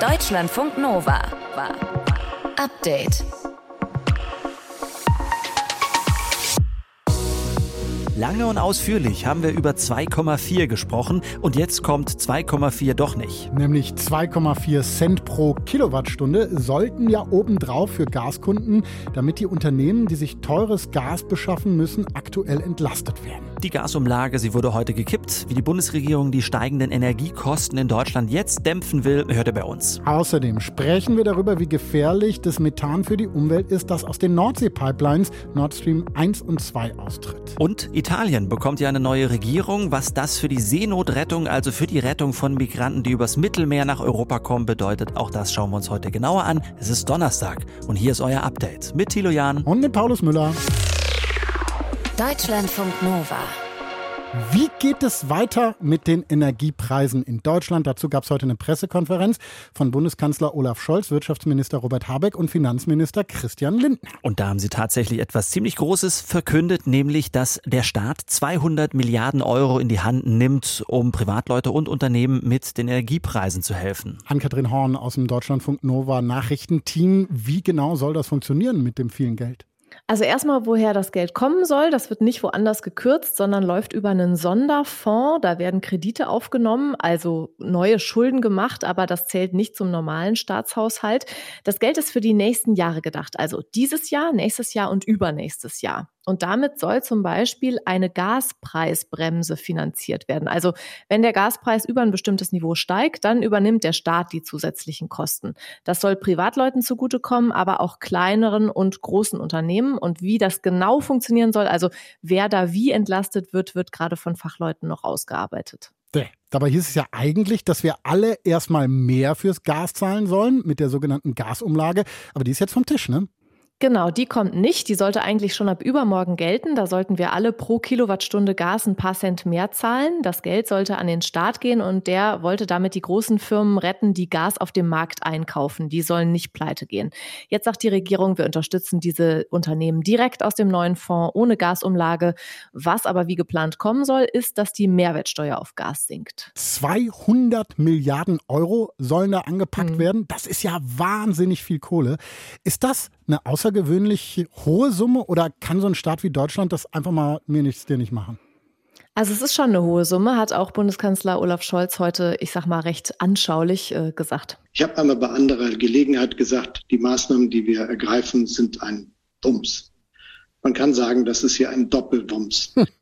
Deutschlandfunk Nova. Update. Lange und ausführlich haben wir über 2,4 gesprochen und jetzt kommt 2,4 doch nicht. Nämlich 2,4 Cent pro Kilowattstunde sollten ja obendrauf für Gaskunden, damit die Unternehmen, die sich teures Gas beschaffen müssen, aktuell entlastet werden. Die Gasumlage, sie wurde heute gekippt. Wie die Bundesregierung die steigenden Energiekosten in Deutschland jetzt dämpfen will, hört ihr bei uns. Außerdem sprechen wir darüber, wie gefährlich das Methan für die Umwelt ist, das aus den Nordsee-Pipelines Nord Stream 1 und 2 austritt. Und Italien bekommt ja eine neue Regierung. Was das für die Seenotrettung, also für die Rettung von Migranten, die übers Mittelmeer nach Europa kommen, bedeutet, auch das schauen wir uns heute genauer an. Es ist Donnerstag und hier ist euer Update mit Thilo Jan und mit Paulus Müller. Deutschlandfunk Nova. Wie geht es weiter mit den Energiepreisen in Deutschland? Dazu gab es heute eine Pressekonferenz von Bundeskanzler Olaf Scholz, Wirtschaftsminister Robert Habeck und Finanzminister Christian Lindner. Und da haben sie tatsächlich etwas ziemlich Großes verkündet, nämlich, dass der Staat 200 Milliarden Euro in die Hand nimmt, um Privatleute und Unternehmen mit den Energiepreisen zu helfen. Ann-Kathrin Horn aus dem Deutschlandfunk Nova Nachrichtenteam. Wie genau soll das funktionieren mit dem vielen Geld? Also erstmal, woher das Geld kommen soll, das wird nicht woanders gekürzt, sondern läuft über einen Sonderfonds. Da werden Kredite aufgenommen, also neue Schulden gemacht, aber das zählt nicht zum normalen Staatshaushalt. Das Geld ist für die nächsten Jahre gedacht, also dieses Jahr, nächstes Jahr und übernächstes Jahr. Und damit soll zum Beispiel eine Gaspreisbremse finanziert werden. Also wenn der Gaspreis über ein bestimmtes Niveau steigt, dann übernimmt der Staat die zusätzlichen Kosten. Das soll Privatleuten zugutekommen, aber auch kleineren und großen Unternehmen. Und wie das genau funktionieren soll, also wer da wie entlastet wird, wird gerade von Fachleuten noch ausgearbeitet. Dabei hieß es ja eigentlich, dass wir alle erstmal mehr fürs Gas zahlen sollen mit der sogenannten Gasumlage. Aber die ist jetzt vom Tisch, ne? Genau, die kommt nicht. Die sollte eigentlich schon ab übermorgen gelten. Da sollten wir alle pro Kilowattstunde Gas ein paar Cent mehr zahlen. Das Geld sollte an den Staat gehen und der wollte damit die großen Firmen retten, die Gas auf dem Markt einkaufen. Die sollen nicht pleite gehen. Jetzt sagt die Regierung, wir unterstützen diese Unternehmen direkt aus dem neuen Fonds ohne Gasumlage. Was aber wie geplant kommen soll, ist, dass die Mehrwertsteuer auf Gas sinkt. 200 Milliarden Euro sollen da angepackt mhm. werden. Das ist ja wahnsinnig viel Kohle. Ist das eine außergewöhnlich hohe Summe oder kann so ein Staat wie Deutschland das einfach mal mir nichts, dir nicht machen? Also es ist schon eine hohe Summe, hat auch Bundeskanzler Olaf Scholz heute, ich sag mal, recht anschaulich äh, gesagt. Ich habe einmal bei anderer Gelegenheit gesagt, die Maßnahmen, die wir ergreifen, sind ein Wumms. Man kann sagen, das ist hier ein Doppelwumms.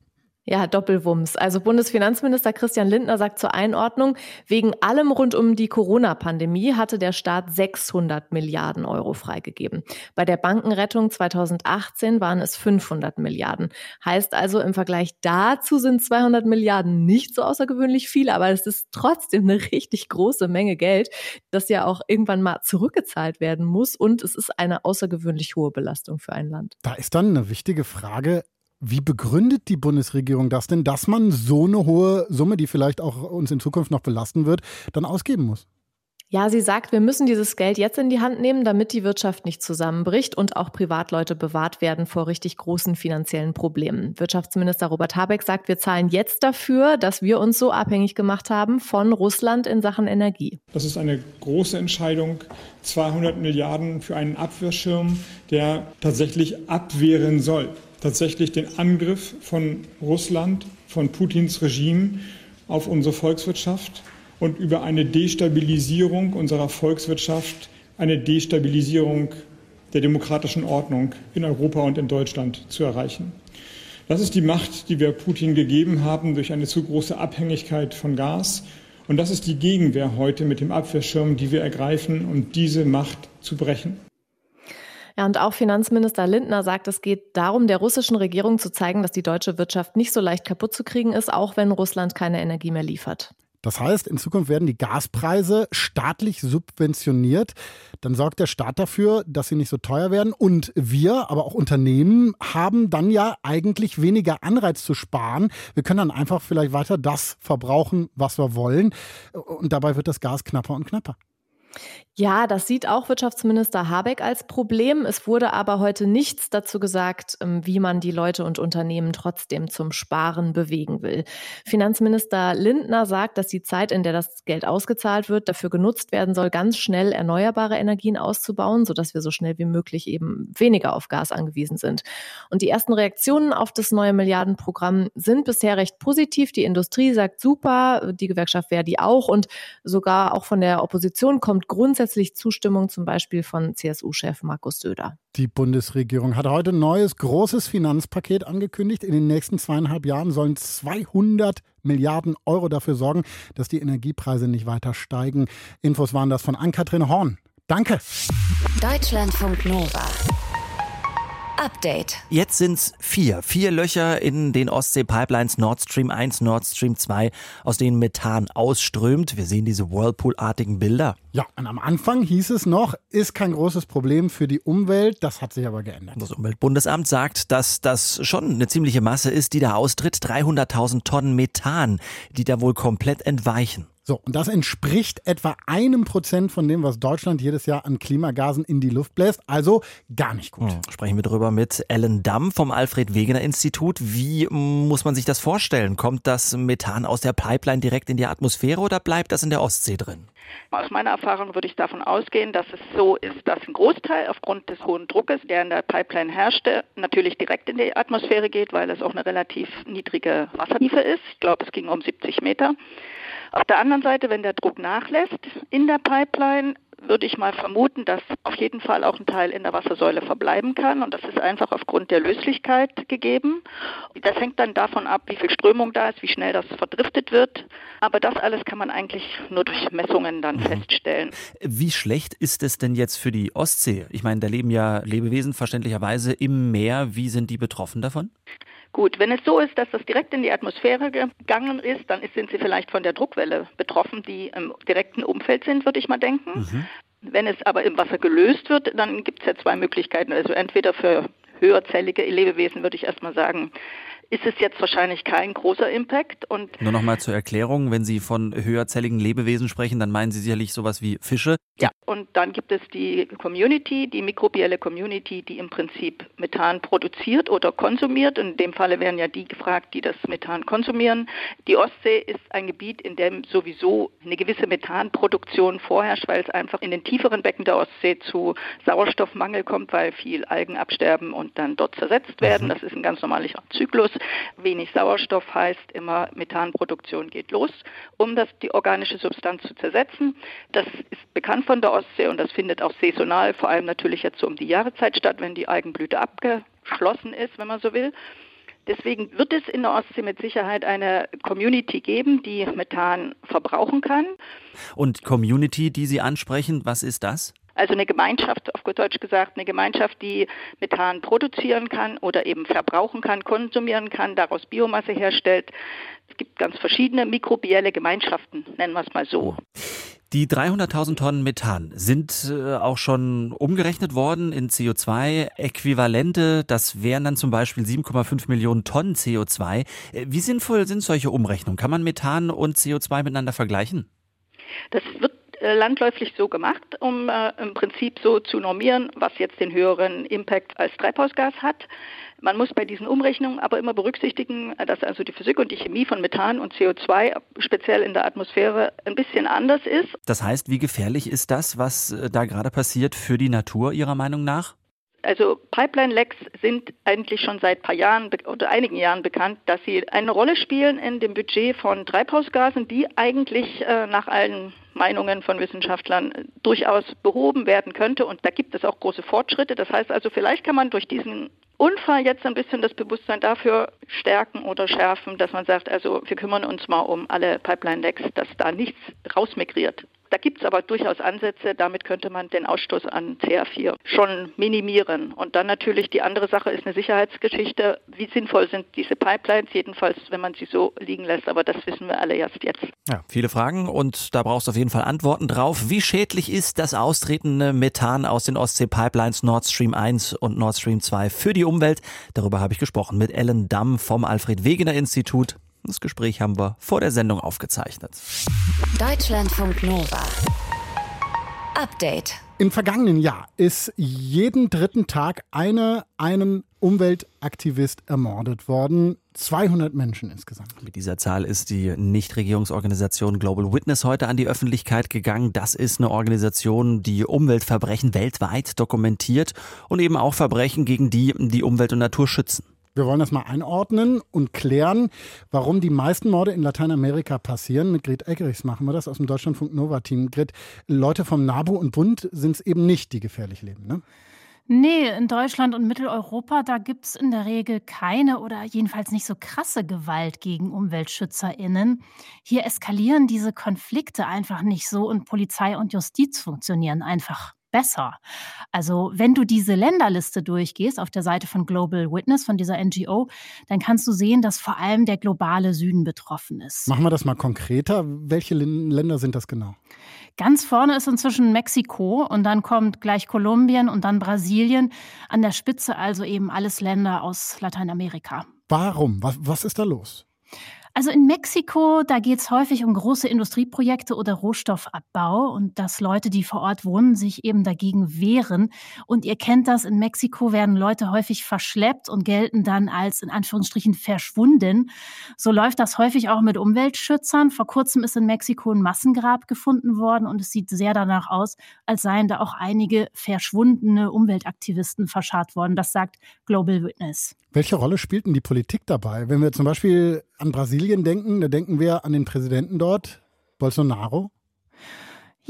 Ja, Doppelwumms. Also Bundesfinanzminister Christian Lindner sagt zur Einordnung, wegen allem rund um die Corona-Pandemie hatte der Staat 600 Milliarden Euro freigegeben. Bei der Bankenrettung 2018 waren es 500 Milliarden. Heißt also, im Vergleich dazu sind 200 Milliarden nicht so außergewöhnlich viel, aber es ist trotzdem eine richtig große Menge Geld, das ja auch irgendwann mal zurückgezahlt werden muss und es ist eine außergewöhnlich hohe Belastung für ein Land. Da ist dann eine wichtige Frage, wie begründet die Bundesregierung das denn, dass man so eine hohe Summe, die vielleicht auch uns in Zukunft noch belasten wird, dann ausgeben muss? Ja, sie sagt, wir müssen dieses Geld jetzt in die Hand nehmen, damit die Wirtschaft nicht zusammenbricht und auch Privatleute bewahrt werden vor richtig großen finanziellen Problemen. Wirtschaftsminister Robert Habeck sagt, wir zahlen jetzt dafür, dass wir uns so abhängig gemacht haben von Russland in Sachen Energie. Das ist eine große Entscheidung. 200 Milliarden für einen Abwehrschirm, der tatsächlich abwehren soll tatsächlich den Angriff von Russland, von Putins Regime auf unsere Volkswirtschaft und über eine Destabilisierung unserer Volkswirtschaft, eine Destabilisierung der demokratischen Ordnung in Europa und in Deutschland zu erreichen. Das ist die Macht, die wir Putin gegeben haben durch eine zu große Abhängigkeit von Gas. Und das ist die Gegenwehr heute mit dem Abwehrschirm, die wir ergreifen, um diese Macht zu brechen. Ja, und auch Finanzminister Lindner sagt, es geht darum, der russischen Regierung zu zeigen, dass die deutsche Wirtschaft nicht so leicht kaputt zu kriegen ist, auch wenn Russland keine Energie mehr liefert. Das heißt, in Zukunft werden die Gaspreise staatlich subventioniert. Dann sorgt der Staat dafür, dass sie nicht so teuer werden. Und wir, aber auch Unternehmen, haben dann ja eigentlich weniger Anreiz zu sparen. Wir können dann einfach vielleicht weiter das verbrauchen, was wir wollen. Und dabei wird das Gas knapper und knapper. Ja, das sieht auch Wirtschaftsminister Habeck als Problem. Es wurde aber heute nichts dazu gesagt, ähm, wie man die Leute und Unternehmen trotzdem zum Sparen bewegen will. Finanzminister Lindner sagt, dass die Zeit, in der das Geld ausgezahlt wird, dafür genutzt werden soll, ganz schnell erneuerbare Energien auszubauen, sodass wir so schnell wie möglich eben weniger auf Gas angewiesen sind. Und die ersten Reaktionen auf das neue Milliardenprogramm sind bisher recht positiv. Die Industrie sagt super, die Gewerkschaft Verdi auch und sogar auch von der Opposition kommt grundsätzlich grundsätzlich Zustimmung zum Beispiel von CSU-Chef Markus Söder. Die Bundesregierung hat heute ein neues großes Finanzpaket angekündigt. In den nächsten zweieinhalb Jahren sollen 200 Milliarden Euro dafür sorgen, dass die Energiepreise nicht weiter steigen. Infos waren das von Ann-Kathrin Horn. Danke. Deutschlandfunk Nova. Update. Jetzt sind's vier. Vier Löcher in den Ostsee-Pipelines Nord Stream 1, Nord Stream 2, aus denen Methan ausströmt. Wir sehen diese Whirlpool-artigen Bilder. Ja, und am Anfang hieß es noch, ist kein großes Problem für die Umwelt. Das hat sich aber geändert. Das Umweltbundesamt sagt, dass das schon eine ziemliche Masse ist, die da austritt. 300.000 Tonnen Methan, die da wohl komplett entweichen. So, und das entspricht etwa einem Prozent von dem, was Deutschland jedes Jahr an Klimagasen in die Luft bläst. Also gar nicht gut. Hm, sprechen wir darüber mit Ellen Damm vom Alfred Wegener Institut. Wie muss man sich das vorstellen? Kommt das Methan aus der Pipeline direkt in die Atmosphäre oder bleibt das in der Ostsee drin? Aus meiner Erfahrung würde ich davon ausgehen, dass es so ist, dass ein Großteil aufgrund des hohen Druckes, der in der Pipeline herrschte, natürlich direkt in die Atmosphäre geht, weil es auch eine relativ niedrige Wassertiefe ist. Ich glaube, es ging um 70 Meter. Auf der anderen Seite, wenn der Druck nachlässt in der Pipeline, würde ich mal vermuten, dass auf jeden Fall auch ein Teil in der Wassersäule verbleiben kann. Und das ist einfach aufgrund der Löslichkeit gegeben. Das hängt dann davon ab, wie viel Strömung da ist, wie schnell das verdriftet wird. Aber das alles kann man eigentlich nur durch Messungen dann mhm. feststellen. Wie schlecht ist es denn jetzt für die Ostsee? Ich meine, da leben ja Lebewesen verständlicherweise im Meer. Wie sind die betroffen davon? Gut, wenn es so ist, dass das direkt in die Atmosphäre gegangen ist, dann sind sie vielleicht von der Druckwelle betroffen, die im direkten Umfeld sind, würde ich mal denken. Mhm. Wenn es aber im Wasser gelöst wird, dann gibt es ja zwei Möglichkeiten. Also entweder für höherzellige Lebewesen würde ich erstmal sagen, ist es jetzt wahrscheinlich kein großer Impact. Und Nur nochmal zur Erklärung, wenn Sie von höherzelligen Lebewesen sprechen, dann meinen Sie sicherlich sowas wie Fische. Ja, und dann gibt es die Community, die mikrobielle Community, die im Prinzip Methan produziert oder konsumiert. In dem Falle werden ja die gefragt, die das Methan konsumieren. Die Ostsee ist ein Gebiet, in dem sowieso eine gewisse Methanproduktion vorherrscht, weil es einfach in den tieferen Becken der Ostsee zu Sauerstoffmangel kommt, weil viel Algen absterben und dann dort zersetzt werden. Mhm. Das ist ein ganz normaler Zyklus. Wenig Sauerstoff heißt immer, Methanproduktion geht los, um das, die organische Substanz zu zersetzen. Das ist bekannt von der Ostsee und das findet auch saisonal, vor allem natürlich jetzt so um die Jahreszeit statt, wenn die Algenblüte abgeschlossen ist, wenn man so will. Deswegen wird es in der Ostsee mit Sicherheit eine Community geben, die Methan verbrauchen kann. Und Community, die Sie ansprechen, was ist das? Also eine Gemeinschaft, auf gut Deutsch gesagt, eine Gemeinschaft, die Methan produzieren kann oder eben verbrauchen kann, konsumieren kann, daraus Biomasse herstellt. Es gibt ganz verschiedene mikrobielle Gemeinschaften, nennen wir es mal so. Die 300.000 Tonnen Methan sind äh, auch schon umgerechnet worden in CO2-Äquivalente. Das wären dann zum Beispiel 7,5 Millionen Tonnen CO2. Äh, wie sinnvoll sind solche Umrechnungen? Kann man Methan und CO2 miteinander vergleichen? Das wird landläufig so gemacht, um äh, im Prinzip so zu normieren, was jetzt den höheren Impact als Treibhausgas hat. Man muss bei diesen Umrechnungen aber immer berücksichtigen, dass also die Physik und die Chemie von Methan und CO2 speziell in der Atmosphäre ein bisschen anders ist. Das heißt, wie gefährlich ist das, was äh, da gerade passiert für die Natur Ihrer Meinung nach? Also Pipeline-Lecks sind eigentlich schon seit paar Jahren oder einigen Jahren bekannt, dass sie eine Rolle spielen in dem Budget von Treibhausgasen, die eigentlich äh, nach allen Meinungen von Wissenschaftlern äh, durchaus behoben werden könnte. Und da gibt es auch große Fortschritte. Das heißt also, vielleicht kann man durch diesen Unfall jetzt ein bisschen das Bewusstsein dafür stärken oder schärfen, dass man sagt, also wir kümmern uns mal um alle Pipeline-Lecks, dass da nichts rausmigriert. Da gibt es aber durchaus Ansätze, damit könnte man den Ausstoß an CH4 schon minimieren. Und dann natürlich die andere Sache ist eine Sicherheitsgeschichte. Wie sinnvoll sind diese Pipelines? Jedenfalls, wenn man sie so liegen lässt. Aber das wissen wir alle erst jetzt. Ja, viele Fragen und da brauchst du auf jeden Fall Antworten drauf. Wie schädlich ist das austretende Methan aus den Ostsee-Pipelines Nord Stream 1 und Nord Stream 2 für die Umwelt? Darüber habe ich gesprochen mit Ellen Damm vom Alfred Wegener Institut. Das Gespräch haben wir vor der Sendung aufgezeichnet. Deutschlandfunk Nova. Update. Im vergangenen Jahr ist jeden dritten Tag eine, einen Umweltaktivist ermordet worden. 200 Menschen insgesamt. Mit dieser Zahl ist die Nichtregierungsorganisation Global Witness heute an die Öffentlichkeit gegangen. Das ist eine Organisation, die Umweltverbrechen weltweit dokumentiert und eben auch Verbrechen gegen die, die Umwelt und Natur schützen. Wir wollen das mal einordnen und klären, warum die meisten Morde in Lateinamerika passieren. Mit Gret Eggerichs machen wir das aus dem Deutschlandfunk Nova-Team. Gret, Leute vom NABU und Bund sind es eben nicht, die gefährlich leben, ne? Nee, in Deutschland und Mitteleuropa, da gibt es in der Regel keine oder jedenfalls nicht so krasse Gewalt gegen UmweltschützerInnen. Hier eskalieren diese Konflikte einfach nicht so und Polizei und Justiz funktionieren einfach besser. Also wenn du diese Länderliste durchgehst auf der Seite von Global Witness, von dieser NGO, dann kannst du sehen, dass vor allem der globale Süden betroffen ist. Machen wir das mal konkreter. Welche Länder sind das genau? Ganz vorne ist inzwischen Mexiko und dann kommt gleich Kolumbien und dann Brasilien. An der Spitze also eben alles Länder aus Lateinamerika. Warum? Was, was ist da los? Also in Mexiko, da geht es häufig um große Industrieprojekte oder Rohstoffabbau und dass Leute, die vor Ort wohnen, sich eben dagegen wehren. Und ihr kennt das, in Mexiko werden Leute häufig verschleppt und gelten dann als in Anführungsstrichen verschwunden. So läuft das häufig auch mit Umweltschützern. Vor kurzem ist in Mexiko ein Massengrab gefunden worden und es sieht sehr danach aus, als seien da auch einige verschwundene Umweltaktivisten verscharrt worden. Das sagt Global Witness. Welche Rolle spielt denn die Politik dabei? Wenn wir zum Beispiel an Brasilien denken, da denken wir an den Präsidenten dort, Bolsonaro.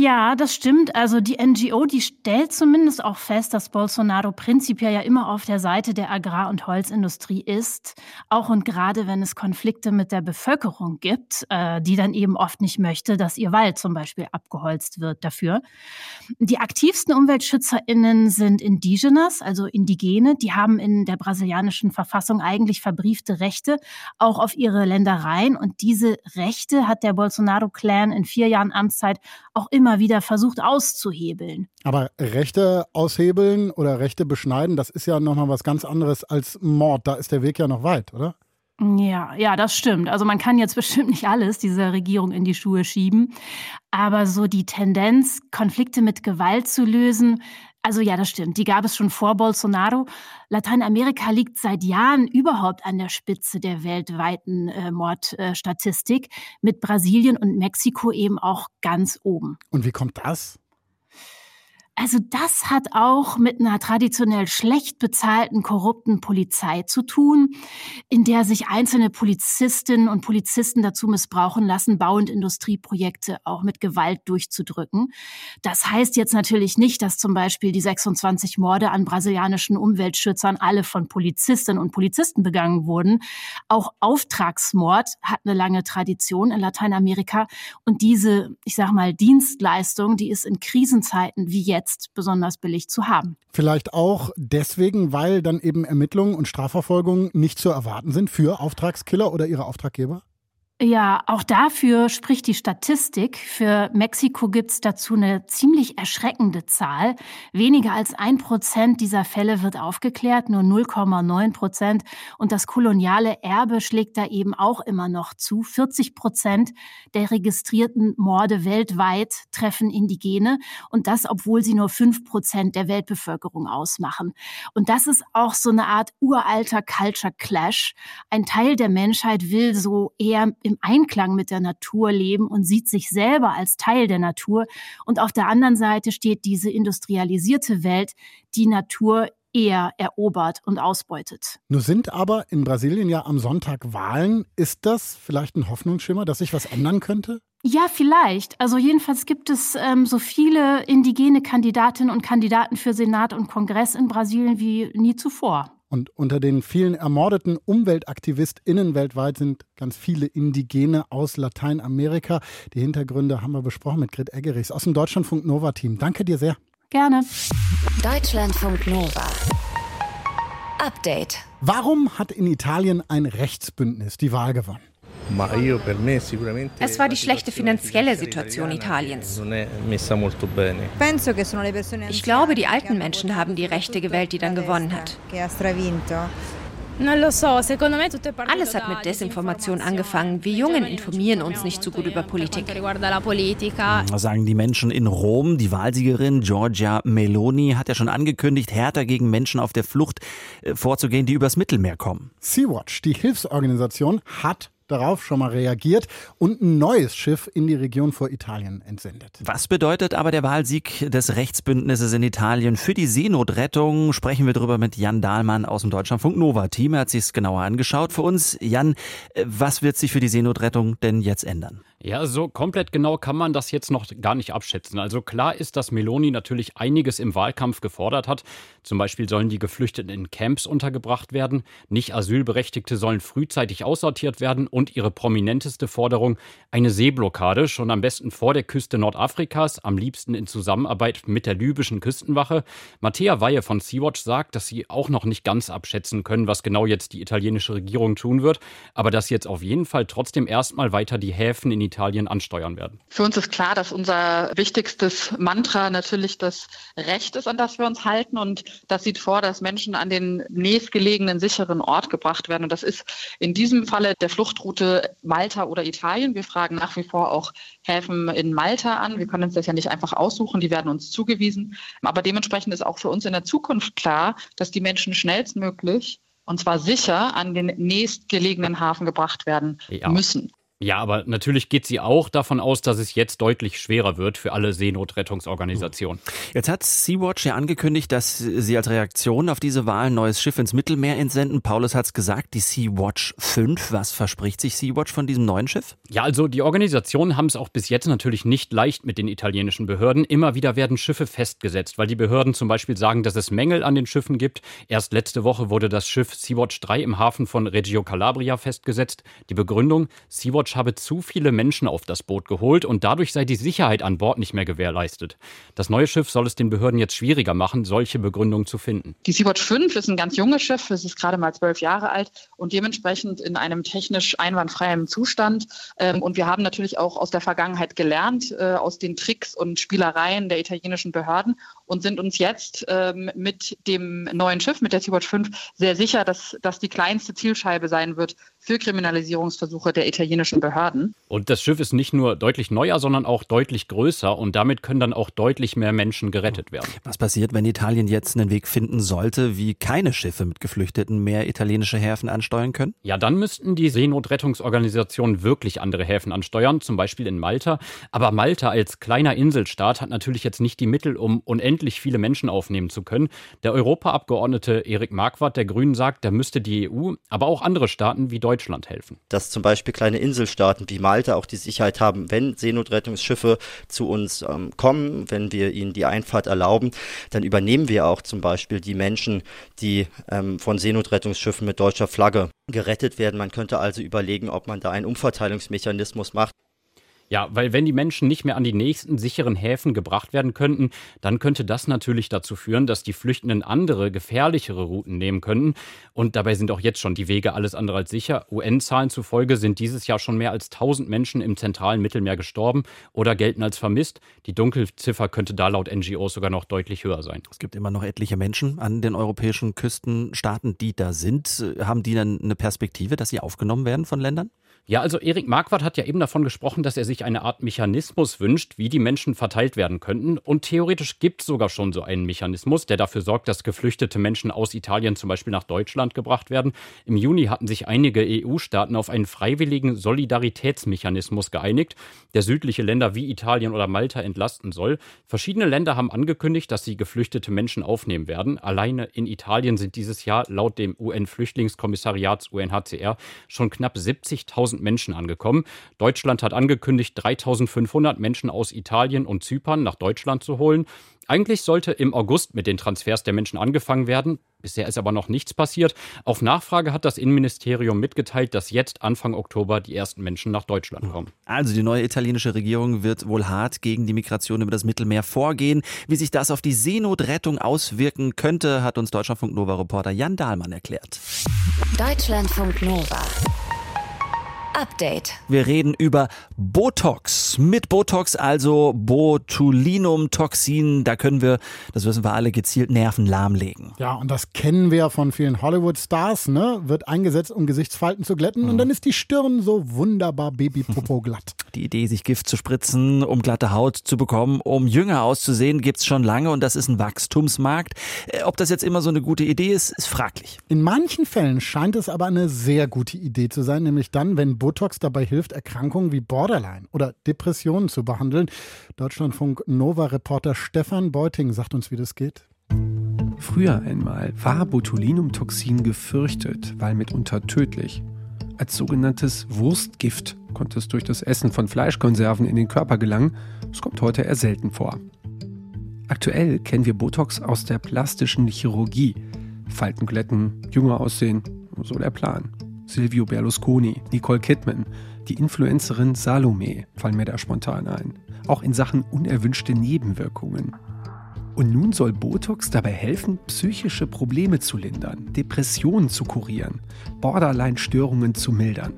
Ja, das stimmt. Also die NGO, die stellt zumindest auch fest, dass Bolsonaro prinzipiell ja immer auf der Seite der Agrar- und Holzindustrie ist. Auch und gerade wenn es Konflikte mit der Bevölkerung gibt, äh, die dann eben oft nicht möchte, dass ihr Wald zum Beispiel abgeholzt wird dafür. Die aktivsten UmweltschützerInnen sind Indigenas, also Indigene. Die haben in der brasilianischen Verfassung eigentlich verbriefte Rechte, auch auf ihre Ländereien. Und diese Rechte hat der Bolsonaro-Clan in vier Jahren Amtszeit auch immer immer wieder versucht auszuhebeln. Aber Rechte aushebeln oder Rechte beschneiden, das ist ja nochmal was ganz anderes als Mord. Da ist der Weg ja noch weit, oder? Ja, ja, das stimmt. Also man kann jetzt bestimmt nicht alles dieser Regierung in die Schuhe schieben. Aber so die Tendenz, Konflikte mit Gewalt zu lösen, also ja, das stimmt. Die gab es schon vor Bolsonaro. Lateinamerika liegt seit Jahren überhaupt an der Spitze der weltweiten äh, Mordstatistik, mit Brasilien und Mexiko eben auch ganz oben. Und wie kommt das? Also das hat auch mit einer traditionell schlecht bezahlten, korrupten Polizei zu tun, in der sich einzelne Polizistinnen und Polizisten dazu missbrauchen lassen, Bau- und Industrieprojekte auch mit Gewalt durchzudrücken. Das heißt jetzt natürlich nicht, dass zum Beispiel die 26 Morde an brasilianischen Umweltschützern alle von Polizistinnen und Polizisten begangen wurden. Auch Auftragsmord hat eine lange Tradition in Lateinamerika und diese, ich sag mal, Dienstleistung, die ist in Krisenzeiten wie jetzt jetzt besonders billig zu haben. Vielleicht auch deswegen, weil dann eben Ermittlungen und Strafverfolgung nicht zu erwarten sind für Auftragskiller oder ihre Auftraggeber? Ja, auch dafür spricht die Statistik. Für Mexiko gibt es dazu eine ziemlich erschreckende Zahl. Weniger als ein Prozent dieser Fälle wird aufgeklärt, nur 0,9 Prozent. Und das koloniale Erbe schlägt da eben auch immer noch zu. 40 Prozent der registrierten Morde weltweit treffen Indigene. Und das, obwohl sie nur fünf Prozent der Weltbevölkerung ausmachen. Und das ist auch so eine Art uralter Culture Clash. Ein Teil der Menschheit will so eher im Einklang mit der Natur leben und sieht sich selber als Teil der Natur. Und auf der anderen Seite steht diese industrialisierte Welt, die Natur eher erobert und ausbeutet. Nun sind aber in Brasilien ja am Sonntag Wahlen. Ist das vielleicht ein Hoffnungsschimmer, dass sich was ändern könnte? Ja, vielleicht. Also jedenfalls gibt es ähm, so viele indigene Kandidatinnen und Kandidaten für Senat und Kongress in Brasilien wie nie zuvor. Und unter den vielen ermordeten UmweltaktivistInnen weltweit sind ganz viele Indigene aus Lateinamerika. Die Hintergründe haben wir besprochen mit Grit Eggerichs aus dem Deutschlandfunk Nova Team. Danke dir sehr. Gerne. Deutschlandfunk Nova. Update. Warum hat in Italien ein Rechtsbündnis die Wahl gewonnen? Es war die schlechte finanzielle Situation Italiens. Ich glaube, die alten Menschen haben die Rechte gewählt, die dann gewonnen hat. Alles hat mit Desinformation angefangen. Wir Jungen informieren uns nicht so gut über Politik. Sagen die Menschen in Rom. Die Wahlsiegerin Giorgia Meloni hat ja schon angekündigt, härter gegen Menschen auf der Flucht äh, vorzugehen, die übers Mittelmeer kommen. Sea-Watch, die Hilfsorganisation, hat darauf schon mal reagiert und ein neues Schiff in die Region vor Italien entsendet. Was bedeutet aber der Wahlsieg des Rechtsbündnisses in Italien für die Seenotrettung? Sprechen wir darüber mit Jan Dahlmann aus dem Deutschlandfunk Nova Team. Er hat sich es genauer angeschaut für uns. Jan, äh, was wird sich für die Seenotrettung denn jetzt ändern? Ja, so komplett genau kann man das jetzt noch gar nicht abschätzen. Also klar ist, dass Meloni natürlich einiges im Wahlkampf gefordert hat. Zum Beispiel sollen die Geflüchteten in Camps untergebracht werden, nicht Asylberechtigte sollen frühzeitig aussortiert werden und ihre prominenteste Forderung eine Seeblockade, schon am besten vor der Küste Nordafrikas, am liebsten in Zusammenarbeit mit der libyschen Küstenwache. Mattea Weihe von Sea-Watch sagt, dass sie auch noch nicht ganz abschätzen können, was genau jetzt die italienische Regierung tun wird, aber dass jetzt auf jeden Fall trotzdem erstmal weiter die Häfen in Italien ansteuern werden. Für uns ist klar, dass unser wichtigstes Mantra natürlich das Recht ist, an das wir uns halten. Und das sieht vor, dass Menschen an den nächstgelegenen sicheren Ort gebracht werden. Und das ist in diesem Falle der Fluchtroute Malta oder Italien. Wir fragen nach wie vor auch Häfen in Malta an. Wir können uns das ja nicht einfach aussuchen. Die werden uns zugewiesen. Aber dementsprechend ist auch für uns in der Zukunft klar, dass die Menschen schnellstmöglich und zwar sicher an den nächstgelegenen Hafen gebracht werden ja. müssen. Ja, aber natürlich geht sie auch davon aus, dass es jetzt deutlich schwerer wird für alle Seenotrettungsorganisationen. Jetzt hat Sea-Watch ja angekündigt, dass sie als Reaktion auf diese Wahl ein neues Schiff ins Mittelmeer entsenden. Paulus hat es gesagt, die Sea-Watch 5. Was verspricht sich Sea-Watch von diesem neuen Schiff? Ja, also die Organisationen haben es auch bis jetzt natürlich nicht leicht mit den italienischen Behörden. Immer wieder werden Schiffe festgesetzt, weil die Behörden zum Beispiel sagen, dass es Mängel an den Schiffen gibt. Erst letzte Woche wurde das Schiff Sea-Watch 3 im Hafen von Reggio Calabria festgesetzt. Die Begründung, Sea-Watch Sea-Watch habe zu viele Menschen auf das Boot geholt und dadurch sei die Sicherheit an Bord nicht mehr gewährleistet. Das neue Schiff soll es den Behörden jetzt schwieriger machen, solche Begründungen zu finden. Die Sea-Watch 5 ist ein ganz junges Schiff, es ist gerade mal zwölf Jahre alt und dementsprechend in einem technisch einwandfreien Zustand. Ähm, und wir haben natürlich auch aus der Vergangenheit gelernt, äh, aus den Tricks und Spielereien der italienischen Behörden und sind uns jetzt ähm, mit dem neuen Schiff, mit der Sea-Watch 5, sehr sicher, dass das die kleinste Zielscheibe sein wird für Kriminalisierungsversuche der italienischen Behörden. Und das Schiff ist nicht nur deutlich neuer, sondern auch deutlich größer und damit können dann auch deutlich mehr Menschen gerettet werden. Was passiert, wenn Italien jetzt einen Weg finden sollte, wie keine Schiffe mit Geflüchteten mehr italienische Häfen ansteuern können? Ja, dann müssten die Seenotrettungsorganisationen wirklich andere Häfen ansteuern, zum Beispiel in Malta. Aber Malta als kleiner Inselstaat hat natürlich jetzt nicht die Mittel, um unendlich viele Menschen aufnehmen zu können. Der Europaabgeordnete Erik Marquardt der Grünen sagt, da müsste die EU, aber auch andere Staaten wie Deutschland Deutschland helfen. Dass zum Beispiel kleine Inselstaaten wie Malta auch die Sicherheit haben, wenn Seenotrettungsschiffe zu uns ähm, kommen, wenn wir ihnen die Einfahrt erlauben, dann übernehmen wir auch zum Beispiel die Menschen, die ähm, von Seenotrettungsschiffen mit deutscher Flagge gerettet werden. Man könnte also überlegen, ob man da einen Umverteilungsmechanismus macht. Ja, weil wenn die Menschen nicht mehr an die nächsten sicheren Häfen gebracht werden könnten, dann könnte das natürlich dazu führen, dass die Flüchtenden andere, gefährlichere Routen nehmen könnten. Und dabei sind auch jetzt schon die Wege alles andere als sicher. UN-Zahlen zufolge sind dieses Jahr schon mehr als 1000 Menschen im zentralen Mittelmeer gestorben oder gelten als vermisst. Die Dunkelziffer könnte da laut NGOs sogar noch deutlich höher sein. Es gibt immer noch etliche Menschen an den europäischen Küstenstaaten, die da sind. Haben die dann eine Perspektive, dass sie aufgenommen werden von Ländern? Ja, also Erik Marquardt hat ja eben davon gesprochen, dass er sich eine Art Mechanismus wünscht, wie die Menschen verteilt werden könnten. Und theoretisch gibt es sogar schon so einen Mechanismus, der dafür sorgt, dass geflüchtete Menschen aus Italien zum Beispiel nach Deutschland gebracht werden. Im Juni hatten sich einige EU-Staaten auf einen freiwilligen Solidaritätsmechanismus geeinigt, der südliche Länder wie Italien oder Malta entlasten soll. Verschiedene Länder haben angekündigt, dass sie geflüchtete Menschen aufnehmen werden. Alleine in Italien sind dieses Jahr laut dem UN-Flüchtlingskommissariats UNHCR schon knapp 70.000 1000 Menschen angekommen. Deutschland hat angekündigt, 3500 Menschen aus Italien und Zypern nach Deutschland zu holen. Eigentlich sollte im August mit den Transfers der Menschen angefangen werden. Bisher ist aber noch nichts passiert. Auf Nachfrage hat das Innenministerium mitgeteilt, dass jetzt Anfang Oktober die ersten Menschen nach Deutschland kommen. Also die neue italienische Regierung wird wohl hart gegen die Migration über das Mittelmeer vorgehen. Wie sich das auf die Seenotrettung auswirken könnte, hat uns Deutschlandfunk Nova Reporter Jan Dahlmann erklärt. Deutschlandfunk Nova. Update. Wir reden über Botox. Mit Botox, also Botulinumtoxin, da können wir, das wissen wir alle, gezielt Nerven lahmlegen. Ja, und das kennen wir von vielen Hollywood-Stars, ne? Wird eingesetzt, um Gesichtsfalten zu glätten mhm. und dann ist die Stirn so wunderbar babypopo glatt. Die Idee, sich Gift zu spritzen, um glatte Haut zu bekommen, um jünger auszusehen, gibt's schon lange und das ist ein Wachstumsmarkt. Äh, ob das jetzt immer so eine gute Idee ist, ist fraglich. In manchen Fällen scheint es aber eine sehr gute Idee zu sein, nämlich dann, wenn Botox Botox dabei hilft, Erkrankungen wie Borderline oder Depressionen zu behandeln. Deutschlandfunk Nova-Reporter Stefan Beuting sagt uns, wie das geht. Früher einmal war Botulinumtoxin gefürchtet, weil mitunter tödlich. Als sogenanntes Wurstgift konnte es durch das Essen von Fleischkonserven in den Körper gelangen. Es kommt heute eher selten vor. Aktuell kennen wir Botox aus der plastischen Chirurgie. Falten glätten, jünger aussehen, so der Plan. Silvio Berlusconi, Nicole Kidman, die Influencerin Salome fallen mir da spontan ein. Auch in Sachen unerwünschte Nebenwirkungen. Und nun soll Botox dabei helfen, psychische Probleme zu lindern, Depressionen zu kurieren, Borderline-Störungen zu mildern.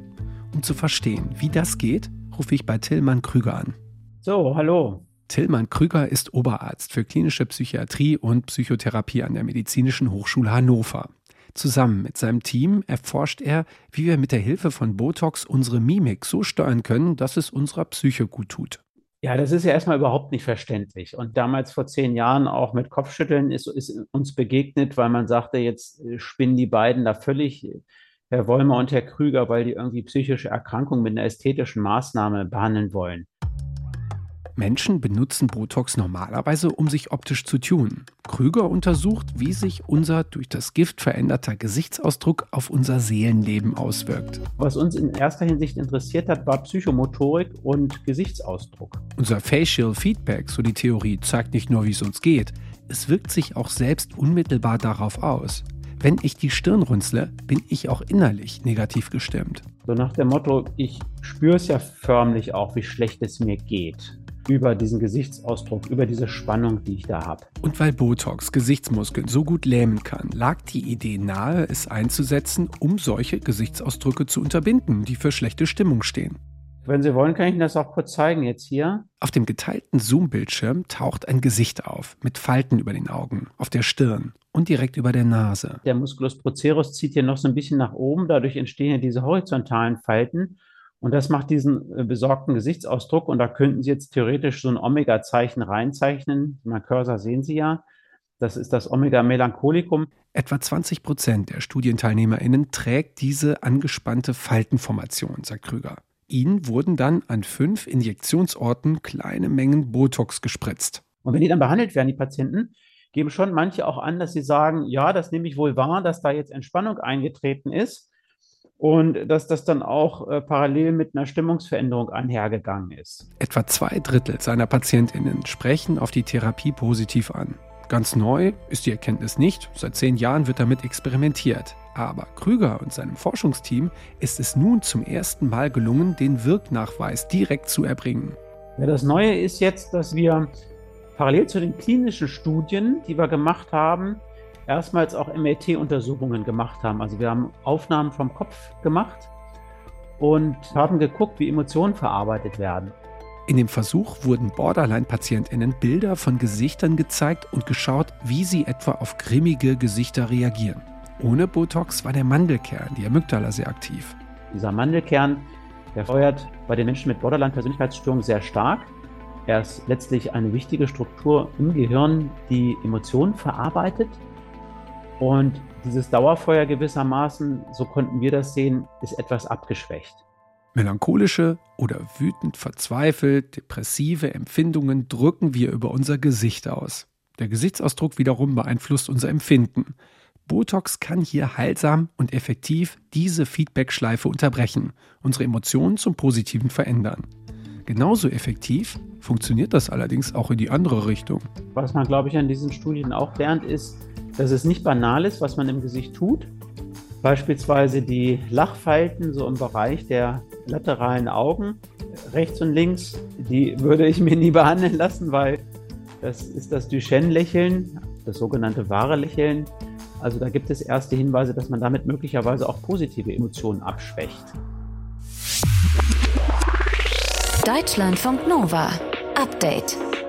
Um zu verstehen, wie das geht, rufe ich bei Tillmann Krüger an. So, hallo. Tillmann Krüger ist Oberarzt für klinische Psychiatrie und Psychotherapie an der Medizinischen Hochschule Hannover. Zusammen mit seinem Team erforscht er, wie wir mit der Hilfe von Botox unsere Mimik so steuern können, dass es unserer Psyche gut tut. Ja, das ist ja erstmal überhaupt nicht verständlich. Und damals vor zehn Jahren auch mit Kopfschütteln ist, ist uns begegnet, weil man sagte, jetzt spinnen die beiden da völlig, Herr Wollmer und Herr Krüger, weil die irgendwie psychische Erkrankungen mit einer ästhetischen Maßnahme behandeln wollen. Menschen benutzen Botox normalerweise, um sich optisch zu tunen. Krüger untersucht, wie sich unser durch das Gift veränderter Gesichtsausdruck auf unser Seelenleben auswirkt. Was uns in erster Hinsicht interessiert hat, war Psychomotorik und Gesichtsausdruck. Unser Facial Feedback, so die Theorie, zeigt nicht nur, wie es uns geht, es wirkt sich auch selbst unmittelbar darauf aus. Wenn ich die Stirn runzle, bin ich auch innerlich negativ gestimmt. So nach dem Motto, ich spüre es ja förmlich auch, wie schlecht es mir geht über diesen Gesichtsausdruck, über diese Spannung, die ich da habe. Und weil Botox Gesichtsmuskeln so gut lähmen kann, lag die Idee nahe, es einzusetzen, um solche Gesichtsausdrücke zu unterbinden, die für schlechte Stimmung stehen. Wenn Sie wollen, kann ich Ihnen das auch kurz zeigen jetzt hier. Auf dem geteilten Zoom-Bildschirm taucht ein Gesicht auf, mit Falten über den Augen, auf der Stirn und direkt über der Nase. Der Musculus procerus zieht hier noch so ein bisschen nach oben, dadurch entstehen hier diese horizontalen Falten. Und das macht diesen äh, besorgten Gesichtsausdruck. Und da könnten Sie jetzt theoretisch so ein Omega-Zeichen reinzeichnen. Mein Cursor sehen Sie ja. Das ist das Omega-Melancholicum. Etwa 20 Prozent der StudienteilnehmerInnen trägt diese angespannte Faltenformation, sagt Krüger. Ihnen wurden dann an fünf Injektionsorten kleine Mengen Botox gespritzt. Und wenn die dann behandelt werden, die Patienten, geben schon manche auch an, dass sie sagen, ja, das nehme ich wohl wahr, dass da jetzt Entspannung eingetreten ist und dass das dann auch äh, parallel mit einer Stimmungsveränderung einhergegangen ist. Etwa zwei Drittel seiner Patientinnen sprechen auf die Therapie positiv an. Ganz neu ist die Erkenntnis nicht, seit zehn Jahren wird damit experimentiert. Aber Krüger und seinem Forschungsteam ist es nun zum ersten Mal gelungen, den Wirknachweis direkt zu erbringen. Ja, das Neue ist jetzt, dass wir parallel zu den klinischen Studien, die wir gemacht haben, erstmals auch MRT-Untersuchungen gemacht haben. Also wir haben Aufnahmen vom Kopf gemacht und haben geguckt, wie Emotionen verarbeitet werden. In dem Versuch wurden Borderline-PatientInnen Bilder von Gesichtern gezeigt und geschaut, wie sie etwa auf grimmige Gesichter reagieren. Ohne Botox war der Mandelkern, die Amygdala, sehr aktiv. Dieser Mandelkern, der feuert bei den Menschen mit Borderline-Persönlichkeitsstörungen sehr stark. Er ist letztlich eine wichtige Struktur im Gehirn, die Emotionen verarbeitet und dieses Dauerfeuer gewissermaßen, so konnten wir das sehen, ist etwas abgeschwächt. Melancholische oder wütend verzweifelt, depressive Empfindungen drücken wir über unser Gesicht aus. Der Gesichtsausdruck wiederum beeinflusst unser Empfinden. Botox kann hier heilsam und effektiv diese Feedbackschleife unterbrechen, unsere Emotionen zum Positiven verändern. Genauso effektiv funktioniert das allerdings auch in die andere Richtung. Was man, glaube ich, an diesen Studien auch lernt, ist, dass es nicht banal ist, was man im Gesicht tut. Beispielsweise die Lachfalten so im Bereich der lateralen Augen, rechts und links, die würde ich mir nie behandeln lassen, weil das ist das Duchenne-Lächeln, das sogenannte wahre Lächeln. Also da gibt es erste Hinweise, dass man damit möglicherweise auch positive Emotionen abschwächt. Deutschlandfunk Nova. Update.